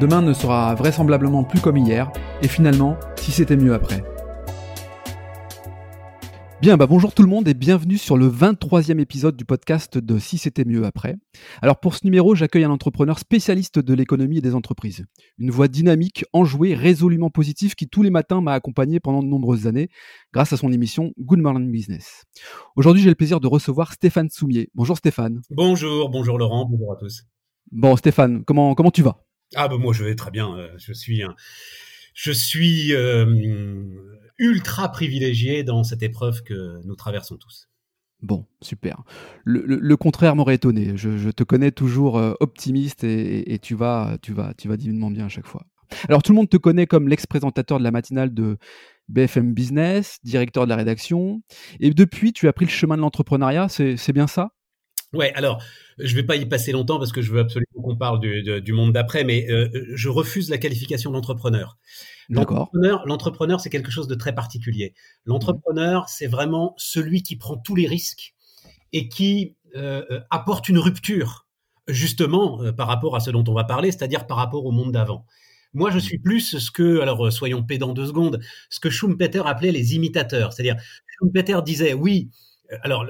Demain ne sera vraisemblablement plus comme hier, et finalement, si c'était mieux après. Bien, bah bonjour tout le monde et bienvenue sur le 23e épisode du podcast de Si c'était mieux après. Alors pour ce numéro, j'accueille un entrepreneur spécialiste de l'économie et des entreprises. Une voix dynamique, enjouée, résolument positive qui tous les matins m'a accompagné pendant de nombreuses années grâce à son émission Good Morning Business. Aujourd'hui, j'ai le plaisir de recevoir Stéphane Soumier. Bonjour Stéphane. Bonjour, bonjour Laurent, bonjour à tous. Bon Stéphane, comment, comment tu vas? Ah ben moi je vais très bien. Euh, je suis je suis euh, ultra privilégié dans cette épreuve que nous traversons tous. Bon, super. Le, contraire m'aurait étonné. Je, te connais toujours euh, optimiste et, tu vas, tu vas, tu vas divinement bien à chaque fois. Alors tout le monde te connaît comme l'ex-présentateur de la matinale de BFM Business, directeur de la rédaction, et depuis tu as pris le chemin de l'entrepreneuriat. C'est bien ça? Ouais, alors je vais pas y passer longtemps parce que je veux absolument qu'on parle du, monde d'après, mais euh, je refuse la qualification d'entrepreneur. L'entrepreneur, l'entrepreneur, c'est quelque chose de très particulier. L'entrepreneur, c'est vraiment celui qui prend tous les risques et qui euh, euh, apporte une rupture, justement, par rapport à ce dont on va parler, c'est-à-dire par rapport au monde d'avant. Moi, je suis plus ce que, alors soyons pédants deux secondes, ce que Schumpeter appelait les imitateurs. C'est-à-dire, Schumpeter disait, oui, alors,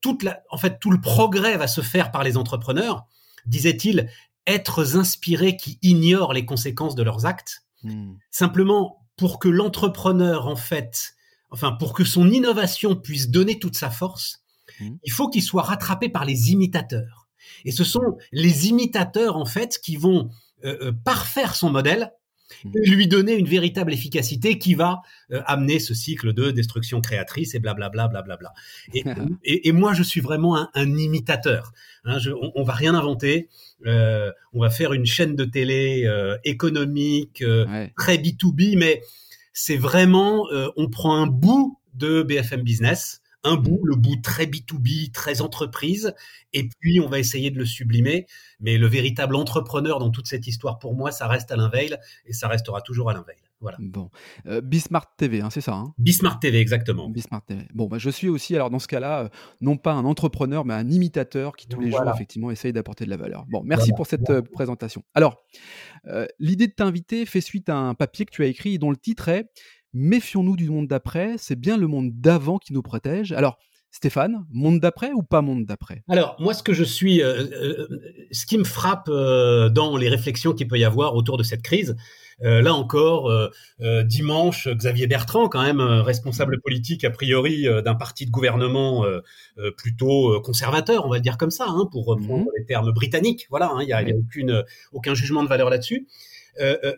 toute en fait, tout le progrès va se faire par les entrepreneurs, disait-il, êtres inspirés qui ignorent les conséquences de leurs actes. Hmm. Simplement, pour que l'entrepreneur, en fait, enfin, pour que son innovation puisse donner toute sa force, hmm. il faut qu'il soit rattrapé par les imitateurs. Et ce sont les imitateurs, en fait, qui vont euh, euh, parfaire son modèle. Et lui donner une véritable efficacité qui va euh, amener ce cycle de destruction créatrice et blablabla blablabla. Et, et, et moi, je suis vraiment un, un imitateur. Hein, je, on, on, va rien inventer. Euh, on va faire une chaîne de télé euh, économique très B2B, mais c'est vraiment, on prend un bout de BFM Business un bout, le bout très B2B, très entreprise, et puis on va essayer de le sublimer. Mais le véritable entrepreneur dans toute cette histoire, pour moi, ça reste Alain Veil, et ça restera toujours Alain Veil. Voilà. Bon, euh, Bismart TV, hein, c'est ça hein? Bismart TV, exactement. Bismart TV. Bon, bah, je suis aussi, alors dans ce cas-là, euh, non pas un entrepreneur, mais un imitateur qui tous les jours, effectivement, essaye d'apporter de la valeur. Bon, merci pour cette euh, présentation. Alors, l'idée de t'inviter fait suite à un papier que tu as écrit dont le titre est méfions-nous du monde d'après, c'est bien le monde d'avant qui nous protège. Alors, Stéphane, monde d'après ou pas monde d'après? Alors, moi, ce que je suis, euh, euh, ce qui me frappe euh, dans les réflexions qu'il peut y avoir autour de cette crise, là encore, dimanche, Xavier Bertrand, quand même responsable politique a priori d'un parti de gouvernement plutôt conservateur, on va le dire comme ça, hein, pour reprendre mmh les termes britanniques. Voilà, hein, il n'y a, aucune, aucun jugement de valeur là-dessus.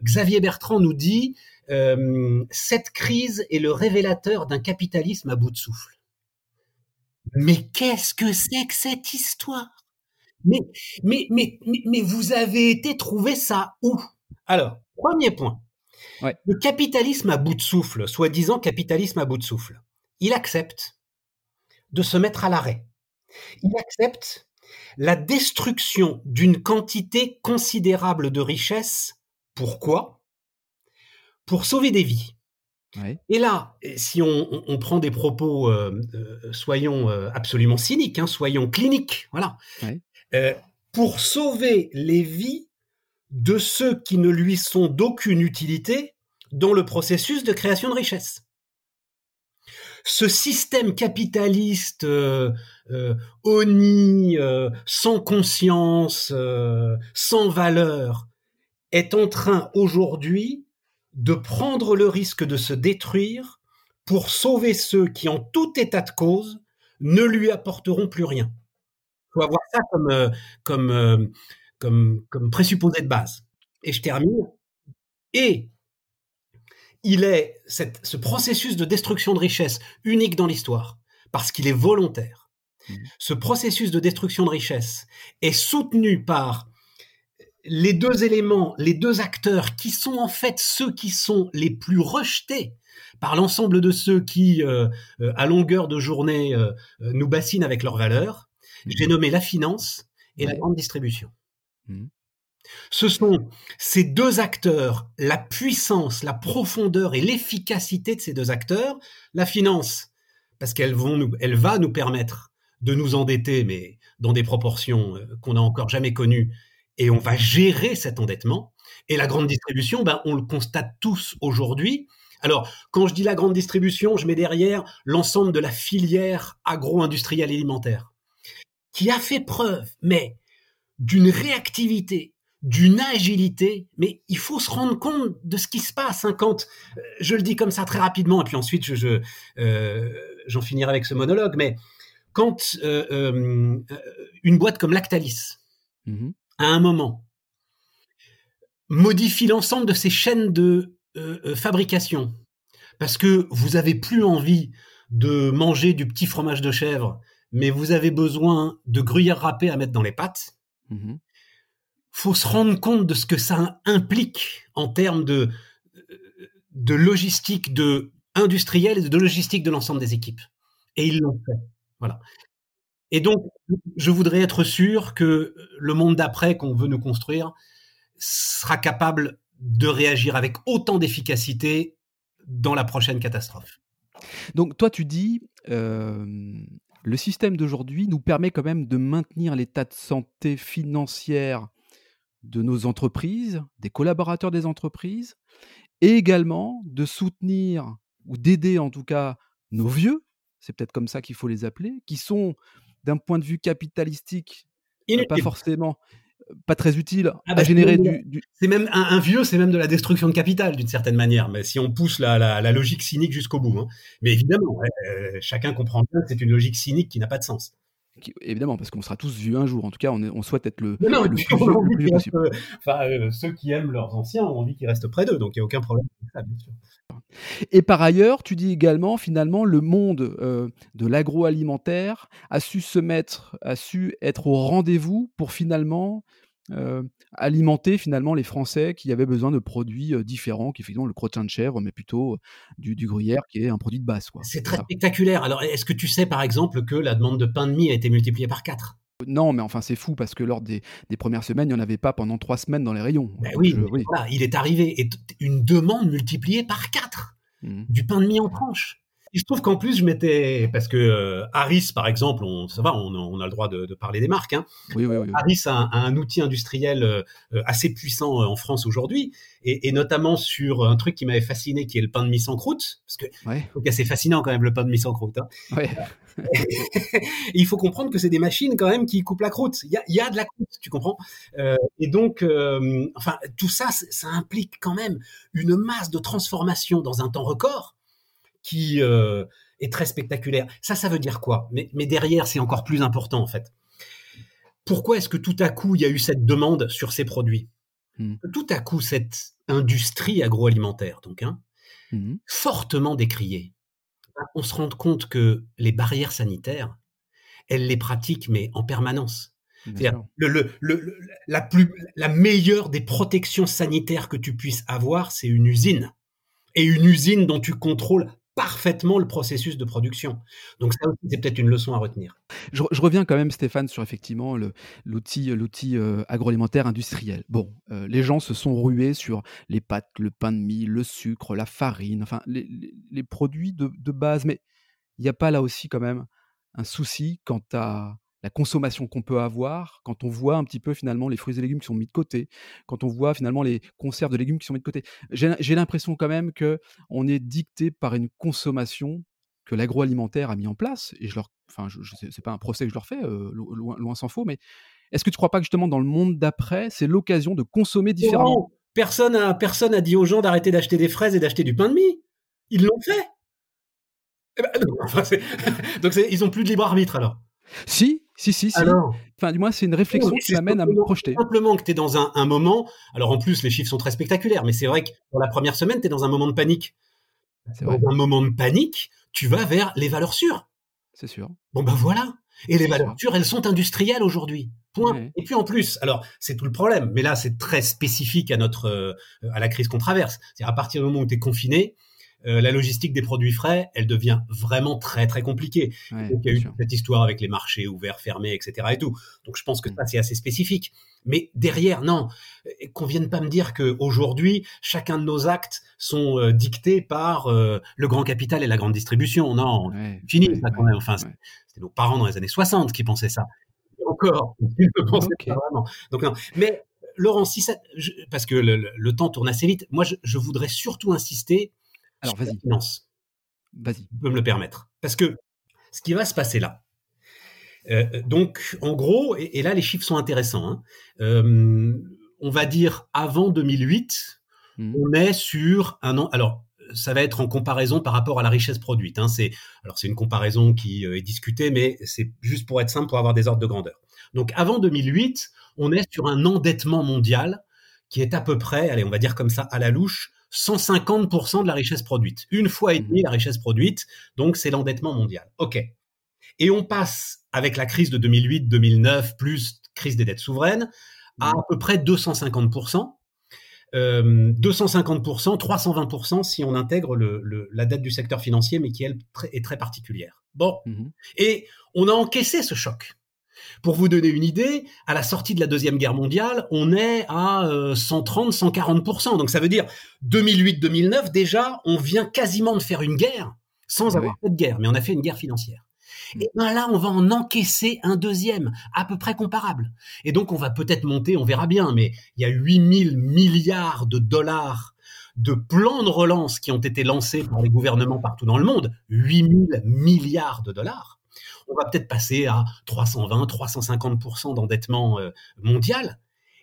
Xavier Bertrand nous dit euh, cette crise est le révélateur d'un capitalisme à bout de souffle. Mais qu'est-ce que c'est que cette histoire? Mais, mais, mais, mais, vous avez été trouver ça où? Alors, premier point. Le capitalisme à bout de souffle, soi-disant capitalisme à bout de souffle, il accepte de se mettre à l'arrêt. Il accepte la destruction d'une quantité considérable de richesses. Pourquoi? Pour sauver des vies. Et là, si on, prend des propos, euh, euh, soyons euh, absolument cyniques, hein, soyons cliniques, voilà, pour sauver les vies de ceux qui ne lui sont d'aucune utilité dans le processus de création de richesse. Ce système capitaliste oni, sans conscience, sans valeur, est en train aujourd'hui de prendre le risque de se détruire pour sauver ceux qui, en tout état de cause, ne lui apporteront plus rien. Il faut avoir ça comme, euh, comme, euh, comme, comme présupposé de base. Et je termine. Et il est cette, ce processus de destruction de richesse unique dans l'histoire, parce qu'il est volontaire. Mmh. Ce processus de destruction de richesse est soutenu par les deux éléments, les deux acteurs qui sont en fait ceux qui sont les plus rejetés par l'ensemble de ceux qui, euh, euh, à longueur de journée, euh, nous bassinent avec leurs valeurs, mmh. j'ai nommé la finance et la grande distribution. Mmh. Ce sont ces deux acteurs, la puissance, la profondeur et l'efficacité de ces deux acteurs. La finance, parce qu'elle elle va nous permettre de nous endetter, mais dans des proportions qu'on n'a encore jamais connues, et on va gérer cet endettement. Et la grande distribution, ben, on le constate tous aujourd'hui. Alors, quand je dis la grande distribution, je mets derrière l'ensemble de la filière agro-industrielle alimentaire, qui a fait preuve, mais d'une réactivité, d'une agilité, mais il faut se rendre compte de ce qui se passe. Hein, quand, euh, je le dis comme ça très rapidement, et puis ensuite je, euh, j'en finirai avec ce monologue, mais quand euh, une boîte comme Lactalis, mmh à un moment, modifie l'ensemble de ses chaînes de fabrication, parce que vous avez plus envie de manger du petit fromage de chèvre, mais vous avez besoin de gruyère râpée à mettre dans les pâtes, mmh faut se rendre compte de ce que ça implique en termes de, de logistique de industrielle et de logistique de l'ensemble des équipes. Et ils l'ont fait. Voilà. Et donc, je voudrais être sûr que le monde d'après qu'on veut nous construire sera capable de réagir avec autant d'efficacité dans la prochaine catastrophe. Donc, toi, tu dis, euh, le système d'aujourd'hui nous permet quand même de maintenir l'état de santé financière de nos entreprises, des collaborateurs des entreprises, et également de soutenir ou d'aider en tout cas nos vieux, c'est peut-être comme ça qu'il faut les appeler, qui sont d'un point de vue capitalistique euh, pas forcément euh, pas très utile ah à bah, générer du, C'est même un, vieux, c'est même de la destruction de capital d'une certaine manière, mais si on pousse la, logique cynique jusqu'au bout. Hein. Mais évidemment, euh, chacun comprend bien que c'est une logique cynique qui n'a pas de sens évidemment, parce qu'on sera tous vieux un jour. En tout cas, on, on souhaite être le, non, le, plus, vieux possible. enfin, euh, ceux qui aiment leurs anciens ont envie qu'ils restent près d'eux, donc il n'y a aucun problème avec ça, bien sûr. Et par ailleurs, tu dis également, finalement, le monde euh, de l'agroalimentaire a su se mettre, a su être au rendez-vous pour finalement euh, alimenter finalement les Français qui avaient besoin de produits euh, différents, qui effectivement le crottin de chèvre, mais plutôt euh, du, gruyère qui est un produit de base. C'est très spectaculaire. Alors, est-ce que tu sais par exemple que la demande de pain de mie a été multipliée par 4 non, mais enfin c'est fou parce que lors des, premières semaines, il n'y en avait pas pendant trois semaines dans les rayons. Ben oui, il est arrivé et une demande multipliée par 4 mmh. du pain de mie en tranche. Il se trouve qu'en plus, je m'étais parce que euh, Harris, par exemple, on, ça va, on, a le droit de, parler des marques. Hein. Oui, oui, oui, Harris a, un outil industriel euh, assez puissant euh, en France aujourd'hui, et, notamment sur un truc qui m'avait fasciné, qui est le pain de mie sans croûte, parce que c'est assez fascinant quand même le pain de mie sans croûte. Hein. il faut comprendre que c'est des machines quand même qui coupent la croûte. Il y a, de la croûte, tu comprends? Et donc, enfin, tout ça, ça implique quand même une masse de transformation dans un temps record qui euh, est très spectaculaire. Ça, ça veut dire quoi? Mais, derrière, c'est encore plus important en fait. Pourquoi est-ce que tout à coup, il y a eu cette demande sur ces produits? Hmm. Tout à coup, cette industrie agroalimentaire, donc, hein, hmm. fortement décriée, on se rend compte que les barrières sanitaires, elles les pratiquent, mais en permanence. Le, la, plus, la meilleure des protections sanitaires que tu puisses avoir, c'est une usine. Et une usine dont tu contrôles parfaitement le processus de production. Donc ça c'est peut-être une leçon à retenir. Je, reviens quand même, Stéphane, sur effectivement l'outil l'outil euh, agroalimentaire industriel. Bon, euh, les gens se sont rués sur les pâtes, le pain de mie, le sucre, la farine, enfin les, les produits de, de base. Mais il n'y a pas là aussi quand même un souci quant à la consommation qu'on peut avoir quand on voit un petit peu finalement les fruits et légumes qui sont mis de côté, quand on voit finalement les conserves de légumes qui sont mis de côté. J'ai l'impression quand même que on est dicté par une consommation que l'agroalimentaire a mis en place. Et je leur, enfin, je, c'est pas un procès que je leur fais, euh, loin, loin s'en faut, mais est-ce que tu crois pas que justement dans le monde d'après, c'est l'occasion de consommer différemment? Personne a, personne a dit aux gens d'arrêter d'acheter des fraises et d'acheter du pain de mie. Ils l'ont fait. Eh ben, donc ils ont plus de libre arbitre alors. Si, si, si, si. enfin, du moins, c'est une réflexion qui m'amène à me projeter. Simplement que tu es dans un, moment. Alors, en plus, les chiffres sont très spectaculaires, mais c'est vrai que pour la première semaine, tu es dans un moment de panique. Dans un moment de panique, tu vas vers les valeurs sûres. C'est sûr. Bon, ben voilà. Et les valeurs sûres, elles sont industrielles aujourd'hui. Point. Et puis en plus, alors c'est tout le problème, mais là c'est très spécifique à notre euh, à la crise qu'on traverse. C'est à partir du moment où tu es confiné, euh, la logistique des produits frais, elle devient vraiment très très compliquée. Donc, il y a eu cette histoire avec les marchés ouverts, fermés, etc. et tout. Donc je pense que mm. ça c'est assez spécifique. Mais derrière, non, qu'on vienne pas me dire que aujourd'hui chacun de nos actes sont euh, dictés par le grand capital et la grande distribution. Non, fini ça quand même. Enfin, c'était nos parents dans les années 60 qui pensaient ça encore. Donc, non. Mais Laurent, si ça, parce que le, temps tourne assez vite, moi, je, voudrais surtout insister Alors, finance. Vas-y. Tu peux me le permettre. Parce que ce qui va se passer là, euh, donc, en gros, et, là, les chiffres sont intéressants. Hein, euh, on va dire avant 2008, mmh. on est sur un an. Alors, ça va être en comparaison par rapport à la richesse produite. Hein. C'est alors c'est une comparaison qui euh, est discutée, mais c'est juste pour être simple pour avoir des ordres de grandeur. Donc avant 2008, on est sur un endettement mondial qui est à peu près, allez, on va dire comme ça à la louche, 150% de la richesse produite. Une fois et demie la richesse produite, donc c'est l'endettement mondial. OK. Et on passe avec la crise de 2008-2009 plus crise des dettes souveraines à à peu près 250%. 250%, 320% si on intègre le, la dette du secteur financier, mais qui elle est très particulière. Bon, mmh et on a encaissé ce choc. Pour vous donner une idée, à la sortie de la Deuxième Guerre mondiale, on est à 130-140%. Euh, Donc ça veut dire 2008-2009, déjà, on vient quasiment de faire une guerre sans avoir fait de guerre, mais on a fait une guerre financière. Et bien là, on va en encaisser un deuxième, à peu près comparable. Et donc, on va peut-être monter, on verra bien, mais il y a 8000 milliards de dollars de plans de relance qui ont été lancés par les gouvernements partout dans le monde. 8000 milliards de dollars on va peut-être passer à 320, 350% d'endettement euh, mondial.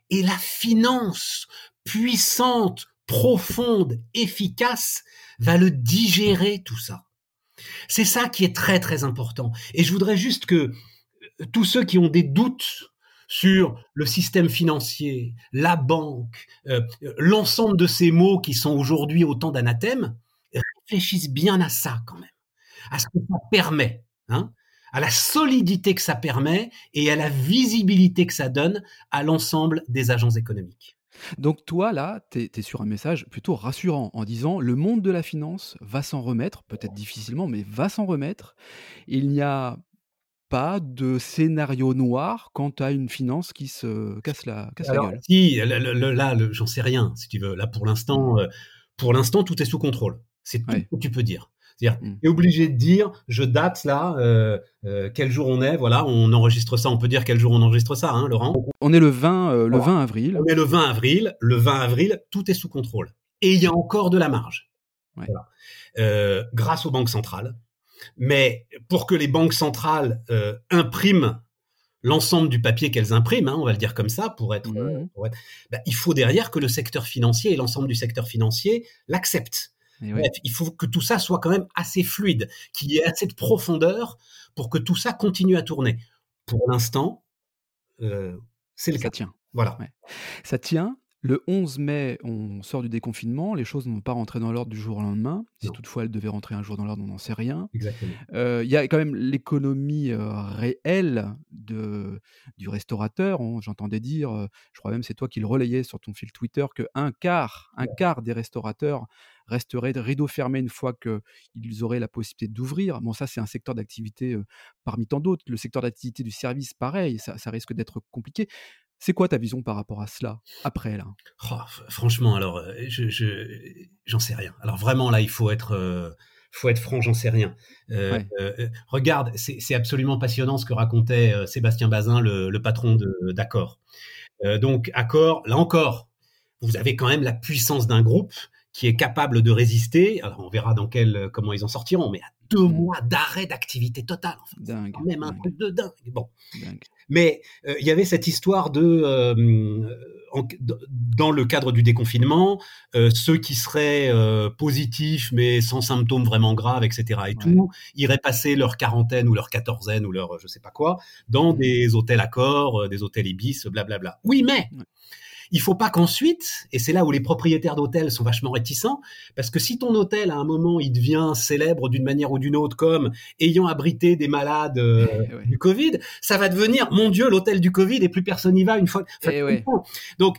Et la finance puissante, profonde, efficace va le digérer tout ça. C'est ça qui est très très important. Et je voudrais juste que euh, tous ceux qui ont des doutes sur le système financier, la banque, euh, l'ensemble de ces mots qui sont aujourd'hui autant d'anathèmes, réfléchissent bien à ça quand même, à ce que ça permet. Hein à la solidité que ça permet et à la visibilité que ça donne à l'ensemble des agents économiques. Donc toi, là, tu es, sur un message plutôt rassurant en disant le monde de la finance va s'en remettre, peut-être difficilement, mais va s'en remettre. Il n'y a pas de scénario noir quant à une finance qui se casse la, casse la gueule. Si, là, j'en sais rien, si tu veux. Là, pour l'instant, euh, pour l'instant, tout est sous contrôle. C'est tout ce que tu peux dire. C'est-à-dire, mmh. est obligé de dire, je date là, euh, euh, quel jour on est, voilà, on enregistre ça, on peut dire quel jour on enregistre ça, hein, Laurent On est le 20, euh, le 20 avril. On est le 20 avril, le 20 avril, tout est sous contrôle. Et il y a encore de la marge. grâce aux banques centrales. Mais pour que les banques centrales impriment l'ensemble du papier qu'elles impriment, hein, on va le dire comme ça, pour être, mmh. bah, il faut derrière que le secteur financier et l'ensemble du secteur financier l'acceptent il faut que tout ça soit quand même assez fluide, qu'il y ait assez de profondeur pour que tout ça continue à tourner. Pour l'instant, euh, c'est le ça tient. Voilà. Ça tient. Le 11 mai, on sort du déconfinement. Les choses ne vont pas rentrer dans l'ordre du jour au lendemain. Si toutefois elles devaient rentrer un jour dans l'ordre, on n'en sait rien. Euh, il y a quand même l'économie euh, réelle de, du restaurateur. J'entendais dire, je crois même c'est toi qui le relayais sur ton fil Twitter, que un quart, un quart des restaurateurs resterait rideau fermé une fois qu'ils auraient la possibilité d'ouvrir. Bon, ça, c'est un secteur d'activité parmi tant d'autres. Le secteur d'activité du service, pareil, ça, risque d'être compliqué. C'est quoi ta vision par rapport à cela après là? Oh, Franchement, alors, je, j'en sais rien. Alors vraiment là, il faut être, faut être franc, j'en sais rien. regarde, c'est, absolument passionnant ce que racontait Sébastien Bazin, le, patron d'Accor. donc Accor, là encore, vous avez quand même la puissance d'un groupe qui est capable de résister. Alors on verra dans quel, comment ils en sortiront, mais à deux mm. mois d'arrêt d'activité totale. Enfin, quand même un truc de dingue. Bon. Mais euh, il y avait cette histoire de, euh, dans le cadre du déconfinement, euh, ceux qui seraient positifs mais sans symptômes vraiment graves, etc. et tout, iraient passer leur quarantaine ou leur quatorzaine ou leur je sais pas quoi dans mm. des hôtels accords, des hôtels ibis, blablabla. Oui, mais il faut pas qu'ensuite, et c'est là où les propriétaires d'hôtels sont vachement réticents, parce que si ton hôtel à un moment il devient célèbre d'une manière ou d'une autre comme ayant abrité des malades euh, du Covid, ça va devenir mon Dieu l'hôtel du Covid et plus personne n'y va une fois. Eh Donc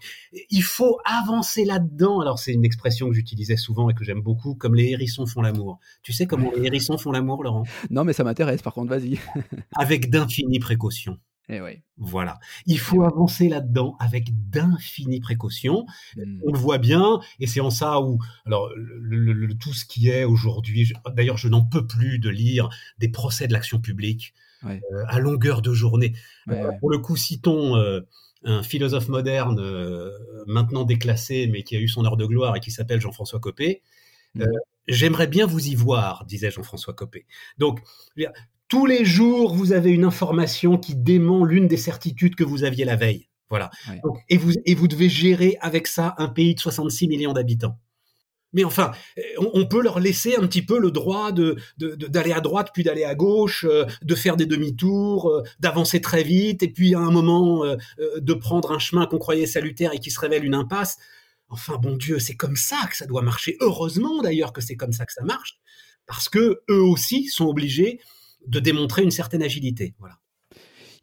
il faut avancer là-dedans. Alors c'est une expression que j'utilisais souvent et que j'aime beaucoup, comme les hérissons font l'amour. Tu sais comment les hérissons font l'amour, Laurent? Non, mais ça m'intéresse. Par contre, vas-y. Avec d'infinies précautions. Eh. Voilà. Il faut avancer là-dedans avec d'infinies précautions. Hmm. On le voit bien, et c'est en ça où, alors, le, tout ce qui est aujourd'hui, d'ailleurs, je n'en peux plus de lire des procès de l'action publique euh, à longueur de journée. Euh, pour le coup, citons euh, un philosophe moderne, maintenant déclassé, mais qui a eu son heure de gloire et qui s'appelle Jean-François Copé. Hmm. J'aimerais bien vous y voir, disait Jean-François Copé. Donc, tous les jours, vous avez une information qui dément l'une des certitudes que vous aviez la veille. Voilà. et, vous, et vous devez gérer avec ça un pays de 66 millions d'habitants. Mais enfin, on, peut leur laisser un petit peu le droit de, d'aller à droite puis d'aller à gauche, euh, de faire des demi-tours, euh, d'avancer très vite, et puis à un moment euh, de prendre un chemin qu'on croyait salutaire et qui se révèle une impasse. Enfin, bon Dieu, c'est comme ça que ça doit marcher. Heureusement d'ailleurs que c'est comme ça que ça marche, parce que eux aussi sont obligés de démontrer une certaine agilité. Voilà.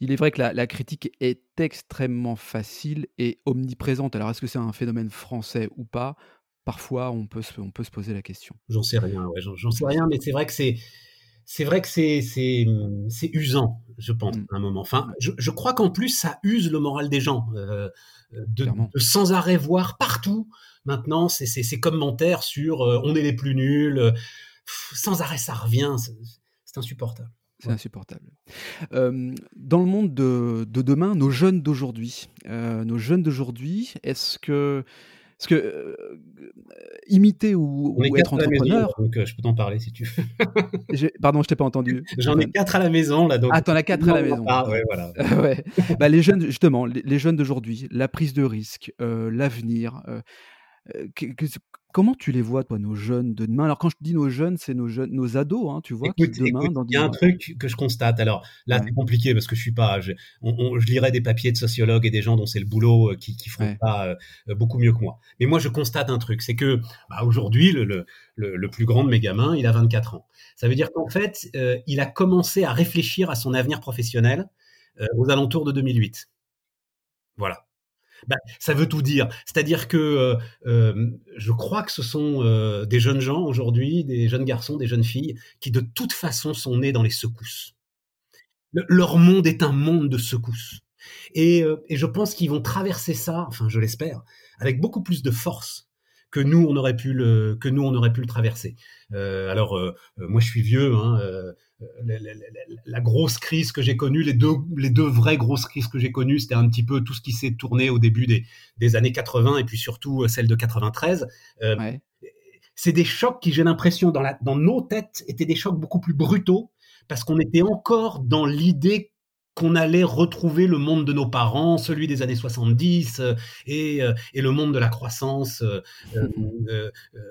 Il est vrai que la, critique est extrêmement facile et omniprésente. Alors, est-ce que c'est un phénomène français ou pas? Parfois, on peut, se, on peut se poser la question. J'en sais rien, j'en sais rien, mais c'est vrai que c'est c'est vrai que c'est c'est usant, je pense, mm. à un moment. Enfin, je, crois qu'en plus ça use le moral des gens euh, de, sans arrêt voir partout. Maintenant, ces commentaires sur euh, on est les plus nuls, sans arrêt ça revient. C'est insupportable. C'est insupportable. dans le monde de, demain, nos jeunes d'aujourd'hui, euh, nos jeunes d'aujourd'hui, est-ce que, est-ce que euh, imiter ou, être entrepreneur Donc, euh, je peux t'en parler si tu veux. Pardon, je t'ai pas entendu. J'en ai quatre à la maison là. Donc... Ah, t'en as quatre à la maison. Ah ouais, voilà. ouais. Bah, les jeunes, justement, les, jeunes d'aujourd'hui, la prise de risque, l'avenir. Comment tu les vois, toi, nos jeunes de demain? Alors, quand je dis nos jeunes, c'est nos jeunes, nos ados, hein, tu vois, demain. Il y a un truc que je constate. Alors là, c'est compliqué parce que je suis pas. Je, je lirais des papiers de sociologues et des gens dont c'est le boulot euh, qui, qui feront pas euh, beaucoup mieux que moi. Mais moi, je constate un truc, c'est que bah, aujourd'hui, le, le, le, plus grand de mes gamins, il a 24 ans. Ça veut dire qu'en fait, euh, il a commencé à réfléchir à son avenir professionnel aux alentours de 2008. Voilà. Bah, ça veut tout dire. C'est-à-dire que euh, euh, je crois que ce sont euh, des jeunes gens aujourd'hui, des jeunes garçons, des jeunes filles, qui de toute façon sont nés dans les secousses. leur monde est un monde de secousses. Et, et je pense qu'ils vont traverser ça, enfin je l'espère, avec beaucoup plus de force que nous on aurait pu le que nous on aurait pu le traverser. alors moi je suis vieux, hein, la, grosse crise que j'ai connue, les deux, les deux vraies grosses crises que j'ai connues, c'était un petit peu tout ce qui s'est tourné au début des, des, années 80 et puis surtout euh, celle de 93. Euh, c'est des chocs qui, j'ai l'impression, dans, la, dans nos têtes, étaient des chocs beaucoup plus brutaux parce qu'on était encore dans l'idée qu'on allait retrouver le monde de nos parents, celui des années 70 euh, et, et le monde de la croissance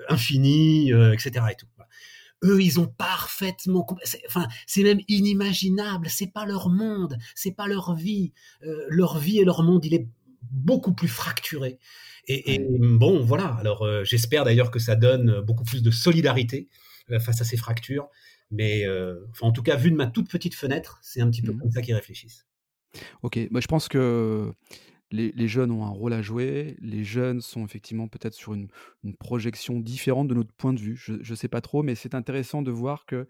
infinie, etc. Et tout. Eux, ils ont parfaitement, enfin, c'est même inimaginable. C'est pas leur monde, c'est pas leur vie. Euh, leur vie et leur monde, il est beaucoup plus fracturé. Et, bon, voilà. Alors, euh, j'espère d'ailleurs que ça donne beaucoup plus de solidarité euh, face à ces fractures. Mais enfin, en tout cas, vu de ma toute petite fenêtre, c'est un petit peu mmh comme ça qu'ils réfléchissent. Ok, moi je pense que les, jeunes ont un rôle à jouer. Les jeunes sont effectivement peut-être sur une, projection différente de notre point de vue. Je ne sais pas trop, mais c'est intéressant de voir que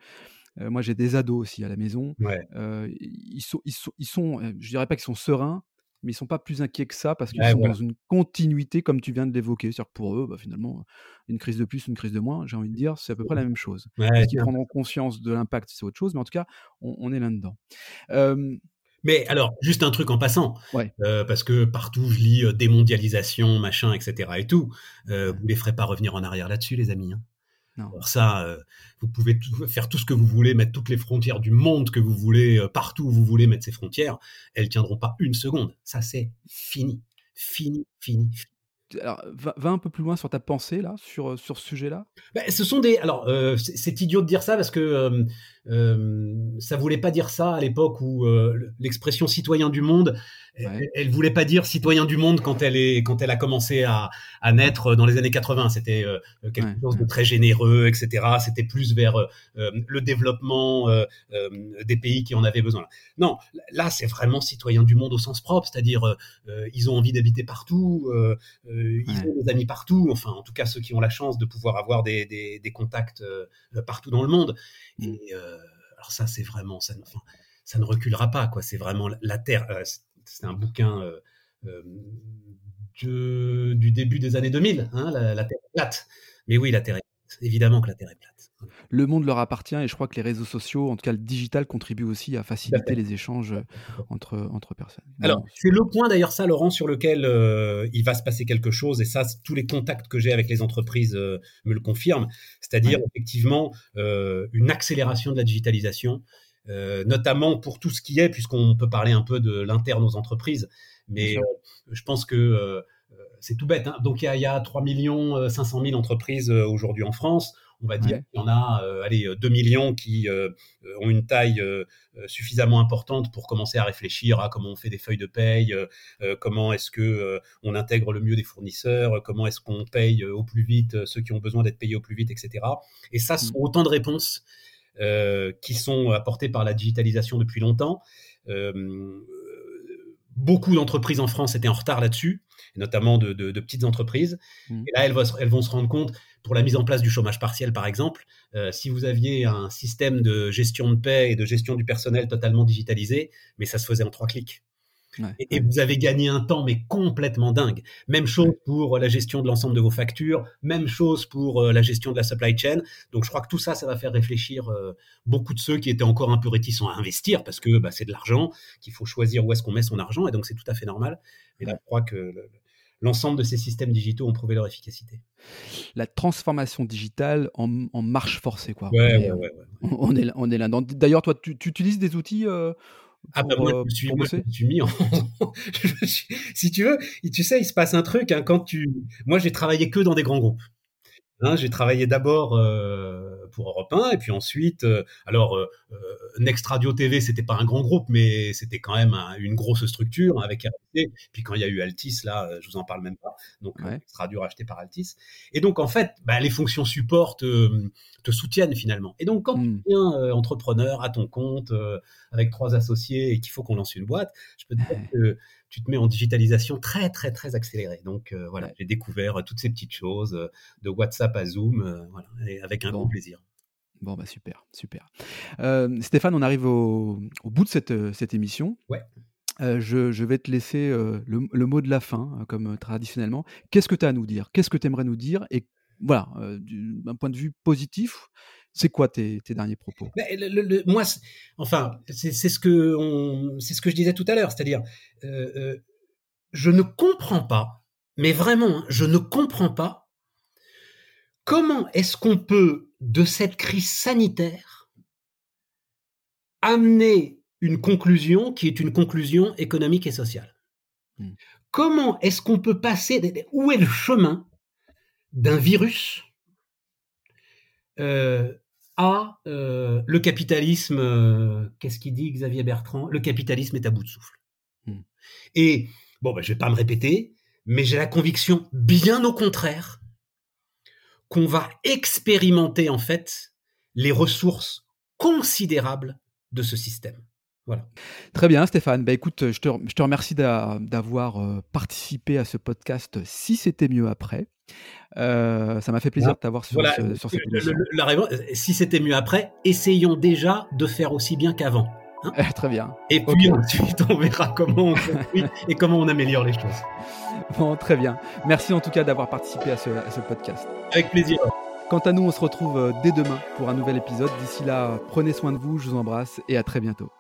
euh, moi j'ai des ados aussi à la maison. Euh, ils sont, ils sont, ils sont, euh, je dirais pas qu'ils sont sereins, mais ils sont pas plus inquiets que ça parce qu'ils sont dans une continuité comme tu viens de l'évoquer. C'est-à-dire pour eux, bah, finalement, une crise de plus, une crise de moins, j'ai envie de dire, c'est à peu près la même chose. Est-ce qu'ils prendront conscience de l'impact, c'est autre chose, mais en tout cas, on, on est là-dedans. Mais alors, juste un truc en passant, euh, parce que partout je lis euh, démondialisation, machin, etc. et tout. Euh, vous les ferez pas revenir en arrière là-dessus, les amis. Hein. Non. Alors ça, euh, vous pouvez faire tout ce que vous voulez, mettre toutes les frontières du monde que vous voulez, partout où vous voulez mettre ces frontières, elles tiendront pas une seconde. Ça, c'est fini, fini, fini, alors, va, un peu plus loin sur ta pensée là, sur, euh, sur ce sujet-là. Ben, ce sont des. Alors, euh, c'est idiot de dire ça parce que euh, euh, ça voulait pas dire ça à l'époque où l'expression citoyen du monde elle, ne voulait pas dire citoyen du monde quand elle est quand elle a commencé à, à naître dans les années 80. C'était euh, quelque chose de très généreux, etc. C'était plus vers euh, euh, le développement des pays qui en avaient besoin. Non, là c'est vraiment citoyen du monde au sens propre, c'est-à-dire ils ont envie d'habiter partout, ils ont des amis partout. Enfin, en tout cas ceux qui ont la chance de pouvoir avoir des, des, des contacts partout dans le monde. Mm. Et alors ça c'est vraiment ça. Enfin, ça ne reculera pas, quoi. C'est vraiment la Terre c'est un bouquin euh, euh, du début des années 2000, hein, la, Terre est plate. Mais oui, la Terre est plate. Évidemment que la Terre est plate. Le monde leur appartient et je crois que les réseaux sociaux, en tout cas le digital, contribuent aussi à faciliter les échanges entre, entre personnes. Alors, c'est le point d'ailleurs, ça, Laurent, sur lequel euh, il va se passer quelque chose et ça, tous les contacts que j'ai avec les entreprises me le confirment. C'est-à-dire, effectivement, une accélération de la digitalisation euh, notamment pour tout ce qui est, puisqu'on peut parler un peu de l'interne aux entreprises. Mais euh, je pense que euh, c'est tout bête. Hein. Donc il y, a, 3 millions 500 000 entreprises aujourd'hui en France. On va dire qu'il y en a allez, 2 millions qui ont une taille suffisamment importante pour commencer à réfléchir à comment on fait des feuilles de paye, comment est-ce que on intègre le mieux des fournisseurs, comment est-ce qu'on paye au plus vite ceux qui ont besoin d'être payés au plus vite, etc. Et ça, ce mmh. sont autant de réponses qui sont apportés par la digitalisation depuis longtemps. Euh, beaucoup d'entreprises en France étaient en retard là-dessus, notamment de, petites entreprises. Mmh. Et là, elles, elles, vont se rendre compte, pour la mise en place du chômage partiel, par exemple, euh, si vous aviez un système de gestion de paie et de gestion du personnel totalement digitalisé, mais ça se faisait en trois clics et, vous avez gagné un temps, mais complètement dingue. Même chose pour euh, la gestion de l'ensemble de vos factures, même chose pour euh, la gestion de la supply chain. Donc, je crois que tout ça, ça va faire réfléchir euh, beaucoup de ceux qui étaient encore un peu réticents à investir parce que bah, c'est de l'argent, qu'il faut choisir où est-ce qu'on met son argent, et donc c'est tout à fait normal. Et là, je crois que l'ensemble de ces systèmes digitaux ont prouvé leur efficacité. La transformation digitale en, marche forcée, quoi. Ouais, on, est, on, est, on est là. D'ailleurs, toi, tu, utilises des outils ah bah moi, je, suis, moi, je suis mis en... si tu veux, tu sais, il se passe un truc hein, quand tu. Moi, j'ai travaillé que dans des grands groupes. Hein, j'ai travaillé d'abord euh, pour Europe 1 et puis ensuite, euh, alors euh, Next Radio TV, c'était pas un grand groupe, mais c'était quand même une grosse structure avec RTC. Puis quand il y a eu Altis, là, je vous en parle même pas. Donc Next Radio racheté par Altis. Et donc en fait, bah, les fonctions support te, soutiennent finalement. Et donc quand tu mmh. viens entrepreneur à ton compte avec trois associés et qu'il faut qu'on lance une boîte, je peux te dire que tu te mets en digitalisation très, très, très accélérée. Donc euh, voilà, j'ai découvert euh, toutes ces petites choses, euh, de WhatsApp à Zoom, voilà, avec un bon. grand plaisir. Bon, bah super, super. Stéphane, on arrive au, bout de cette, cette émission. Ouais. je, vais te laisser le, mot de la fin, hein, comme traditionnellement. Qu'est-ce que tu as à nous dire? Qu'est-ce que tu aimerais nous dire? Et voilà, d'un point de vue positif, c'est quoi tes, derniers propos? Le, Moi, enfin, c'est ce que c'est ce que je disais tout à l'heure, c'est-à-dire, euh, euh, je ne comprends pas, mais vraiment, hein, je ne comprends pas comment est-ce qu'on peut de cette crise sanitaire amener une conclusion qui est une conclusion économique et sociale. Hmm. Comment est-ce qu'on peut passer Où est le chemin d'un virus euh, à euh, le capitalisme, euh, qu'est-ce qu'il dit Xavier Bertrand? Le capitalisme est à bout de souffle. Hmm. Et bon, ben, je vais pas me répéter, mais j'ai la conviction, bien au contraire, qu'on va expérimenter en fait les ressources considérables de ce système. Voilà. Très bien, Stéphane. Bah, écoute, je te, je te remercie d'avoir euh, participé à ce podcast. Si c'était mieux après, euh, ça m'a fait plaisir de t'avoir sur, sur, cette émission. la réponse, si c'était mieux après, essayons déjà de faire aussi bien qu'avant. Hein. Très bien. Et puis ensuite, on verra comment on et comment on améliore les choses. Bon, très bien. Merci en tout cas d'avoir participé à ce, à ce podcast. Avec plaisir. Quant à nous, on se retrouve euh, dès demain pour un nouvel épisode. D'ici là, prenez soin de vous, je vous embrasse et à très bientôt.